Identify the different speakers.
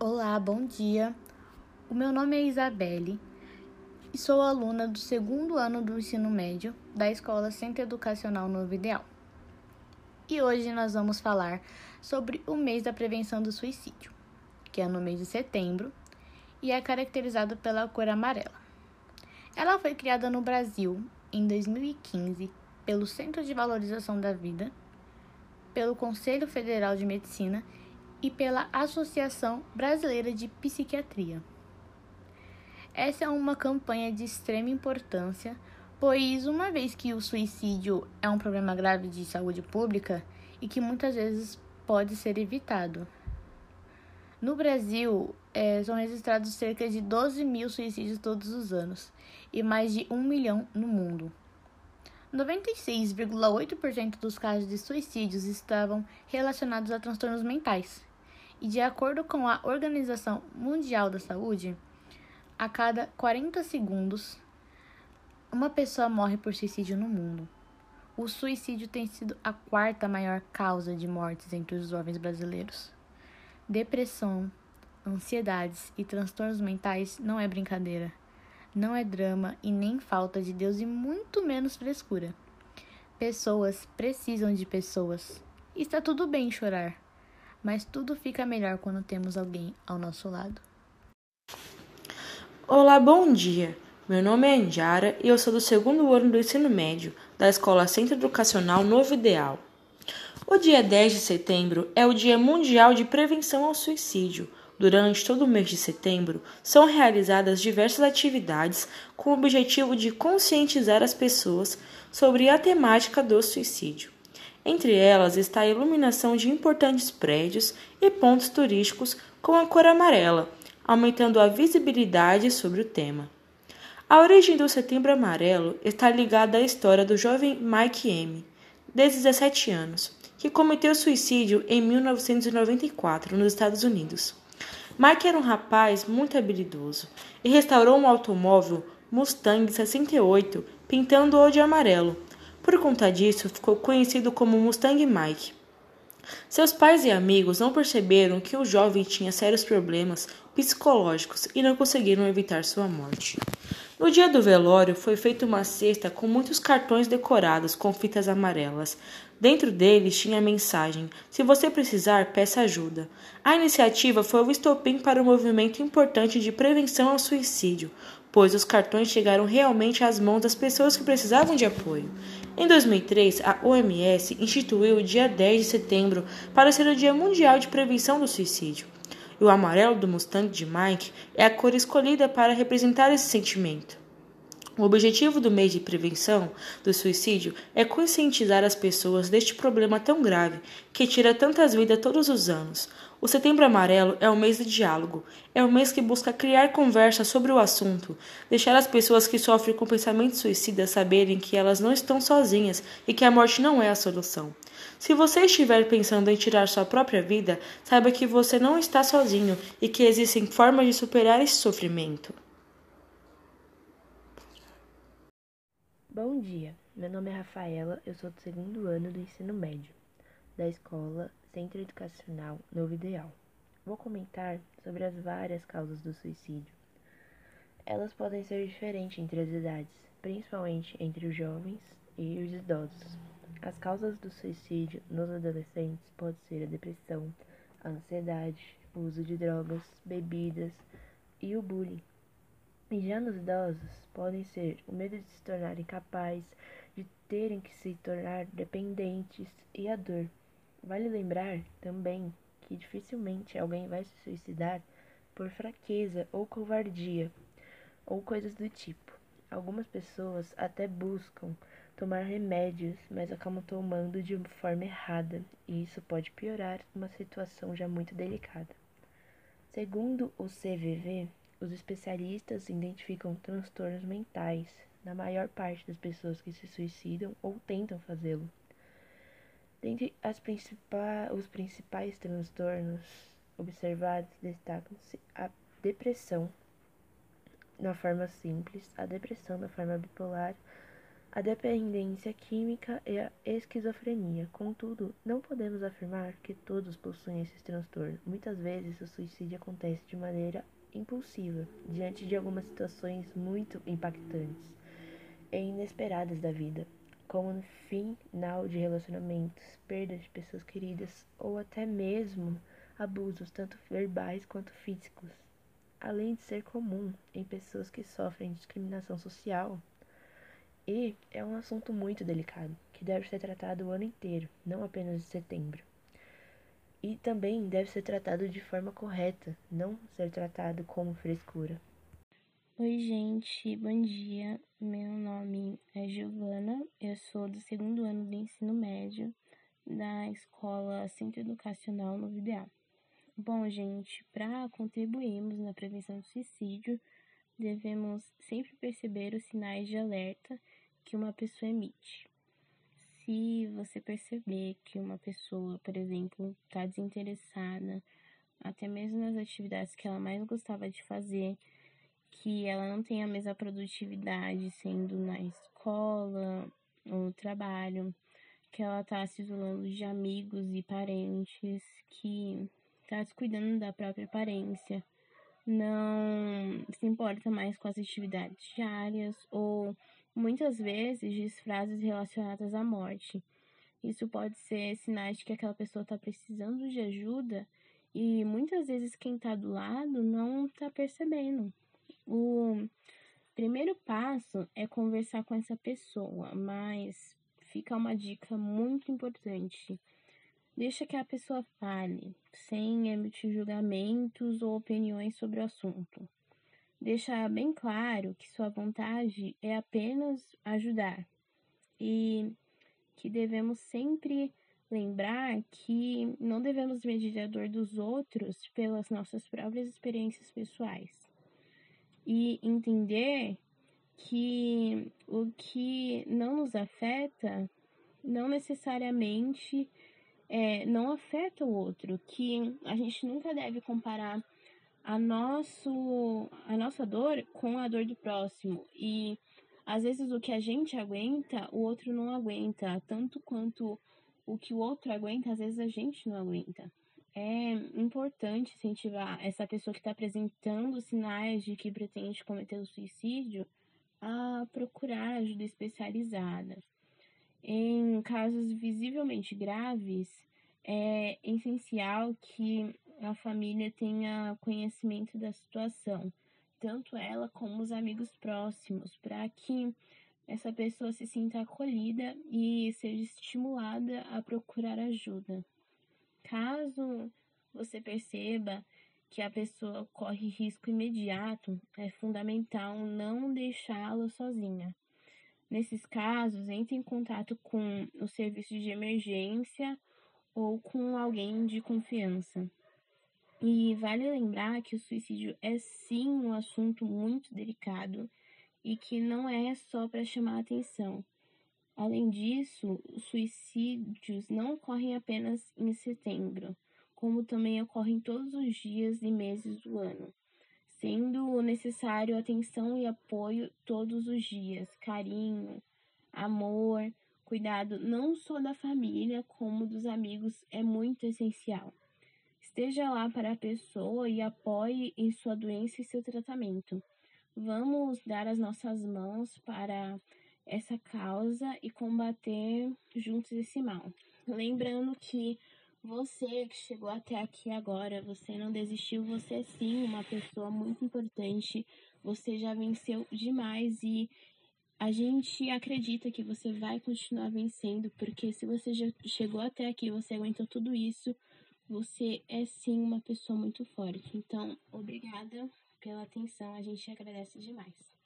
Speaker 1: Olá, bom dia. O meu nome é Isabelle e sou aluna do segundo ano do ensino médio da Escola Centro Educacional Novo Ideal. E hoje nós vamos falar sobre o mês da prevenção do suicídio, que é no mês de setembro e é caracterizado pela cor amarela. Ela foi criada no Brasil em 2015 pelo Centro de Valorização da Vida, pelo Conselho Federal de Medicina e pela Associação Brasileira de Psiquiatria. Essa é uma campanha de extrema importância, pois, uma vez que o suicídio é um problema grave de saúde pública e que muitas vezes pode ser evitado. No Brasil, é, são registrados cerca de 12 mil suicídios todos os anos e mais de 1 milhão no mundo. 96,8% dos casos de suicídios estavam relacionados a transtornos mentais. E de acordo com a Organização Mundial da Saúde, a cada 40 segundos uma pessoa morre por suicídio no mundo. O suicídio tem sido a quarta maior causa de mortes entre os jovens brasileiros. Depressão, ansiedades e transtornos mentais não é brincadeira. Não é drama e nem falta de Deus e muito menos frescura. Pessoas precisam de pessoas. Está tudo bem chorar mas tudo fica melhor quando temos alguém ao nosso lado.
Speaker 2: Olá, bom dia. Meu nome é Anjara e eu sou do segundo ano do ensino médio da Escola Centro Educacional Novo Ideal. O dia 10 de setembro é o Dia Mundial de Prevenção ao Suicídio. Durante todo o mês de setembro, são realizadas diversas atividades com o objetivo de conscientizar as pessoas sobre a temática do suicídio. Entre elas está a iluminação de importantes prédios e pontos turísticos com a cor amarela, aumentando a visibilidade sobre o tema. A origem do Setembro Amarelo está ligada à história do jovem Mike M., de 17 anos, que cometeu suicídio em 1994 nos Estados Unidos. Mike era um rapaz muito habilidoso e restaurou um automóvel Mustang 68, pintando-o de amarelo, por conta disso, ficou conhecido como Mustang Mike. Seus pais e amigos não perceberam que o jovem tinha sérios problemas psicológicos e não conseguiram evitar sua morte. No dia do velório, foi feita uma cesta com muitos cartões decorados com fitas amarelas. Dentro deles tinha a mensagem: Se você precisar, peça ajuda. A iniciativa foi o estopim para um movimento importante de prevenção ao suicídio, pois os cartões chegaram realmente às mãos das pessoas que precisavam de apoio. Em 2003, a OMS instituiu o dia 10 de setembro para ser o Dia Mundial de Prevenção do Suicídio. E o amarelo do Mustang de Mike é a cor escolhida para representar esse sentimento. O objetivo do mês de prevenção do suicídio é conscientizar as pessoas deste problema tão grave que tira tantas vidas todos os anos. O Setembro Amarelo é o mês de diálogo, é o mês que busca criar conversa sobre o assunto, deixar as pessoas que sofrem com pensamentos suicidas saberem que elas não estão sozinhas e que a morte não é a solução. Se você estiver pensando em tirar sua própria vida, saiba que você não está sozinho e que existem formas de superar esse sofrimento.
Speaker 3: Bom dia, meu nome é Rafaela, eu sou do segundo ano do ensino médio, da escola Centro Educacional Novo Ideal. Vou comentar sobre as várias causas do suicídio. Elas podem ser diferentes entre as idades, principalmente entre os jovens e os idosos. As causas do suicídio nos adolescentes podem ser a depressão, a ansiedade, o uso de drogas, bebidas e o bullying. Já nos idosos, podem ser o medo de se tornarem capazes, de terem que se tornar dependentes e a dor. Vale lembrar também que dificilmente alguém vai se suicidar por fraqueza ou covardia ou coisas do tipo. Algumas pessoas até buscam tomar remédios, mas acabam tomando de forma errada, e isso pode piorar uma situação já muito delicada. Segundo o CVV, os especialistas identificam transtornos mentais na maior parte das pessoas que se suicidam ou tentam fazê-lo. Dentre principais, os principais transtornos observados destacam-se a depressão na forma simples, a depressão na forma bipolar, a dependência química e a esquizofrenia. Contudo, não podemos afirmar que todos possuem esses transtornos. Muitas vezes, o suicídio acontece de maneira impulsiva, diante de algumas situações muito impactantes e inesperadas da vida, como no final de relacionamentos, perda de pessoas queridas ou até mesmo abusos, tanto verbais quanto físicos. Além de ser comum em pessoas que sofrem discriminação social, e é um assunto muito delicado, que deve ser tratado o ano inteiro, não apenas em setembro. E também deve ser tratado de forma correta, não ser tratado como frescura.
Speaker 4: Oi, gente, bom dia. Meu nome é Giovana, eu sou do segundo ano do ensino médio da escola Centro Educacional no Ideal. Bom, gente, para contribuirmos na prevenção do suicídio, devemos sempre perceber os sinais de alerta que uma pessoa emite. Se você perceber que uma pessoa, por exemplo, está desinteressada, até mesmo nas atividades que ela mais gostava de fazer, que ela não tem a mesma produtividade sendo na escola ou trabalho, que ela está se isolando de amigos e parentes, que está descuidando da própria aparência, não se importa mais com as atividades diárias ou muitas vezes diz frases relacionadas à morte. Isso pode ser sinais de que aquela pessoa está precisando de ajuda e muitas vezes quem está do lado não está percebendo. O primeiro passo é conversar com essa pessoa, mas fica uma dica muito importante. Deixa que a pessoa fale, sem emitir julgamentos ou opiniões sobre o assunto deixa bem claro que sua vontade é apenas ajudar. E que devemos sempre lembrar que não devemos medir a dor dos outros pelas nossas próprias experiências pessoais. E entender que o que não nos afeta não necessariamente é, não afeta o outro, que a gente nunca deve comparar a, nosso, a nossa dor com a dor do próximo. E às vezes o que a gente aguenta, o outro não aguenta. Tanto quanto o que o outro aguenta, às vezes a gente não aguenta. É importante incentivar essa pessoa que está apresentando sinais de que pretende cometer o suicídio a procurar ajuda especializada. Em casos visivelmente graves, é essencial que a família tenha conhecimento da situação, tanto ela como os amigos próximos, para que essa pessoa se sinta acolhida e seja estimulada a procurar ajuda. Caso você perceba que a pessoa corre risco imediato, é fundamental não deixá-la sozinha. Nesses casos, entre em contato com o serviço de emergência ou com alguém de confiança. E vale lembrar que o suicídio é sim um assunto muito delicado e que não é só para chamar atenção. Além disso, os suicídios não ocorrem apenas em setembro, como também ocorrem todos os dias e meses do ano, sendo necessário atenção e apoio todos os dias, carinho, amor, cuidado não só da família, como dos amigos é muito essencial. Esteja lá para a pessoa e apoie em sua doença e seu tratamento. Vamos dar as nossas mãos para essa causa e combater juntos esse mal. Lembrando que você que chegou até aqui agora, você não desistiu, você é sim uma pessoa muito importante. Você já venceu demais e a gente acredita que você vai continuar vencendo, porque se você já chegou até aqui, você aguentou tudo isso, você é sim uma pessoa muito forte. Então, obrigada pela atenção, a gente agradece demais.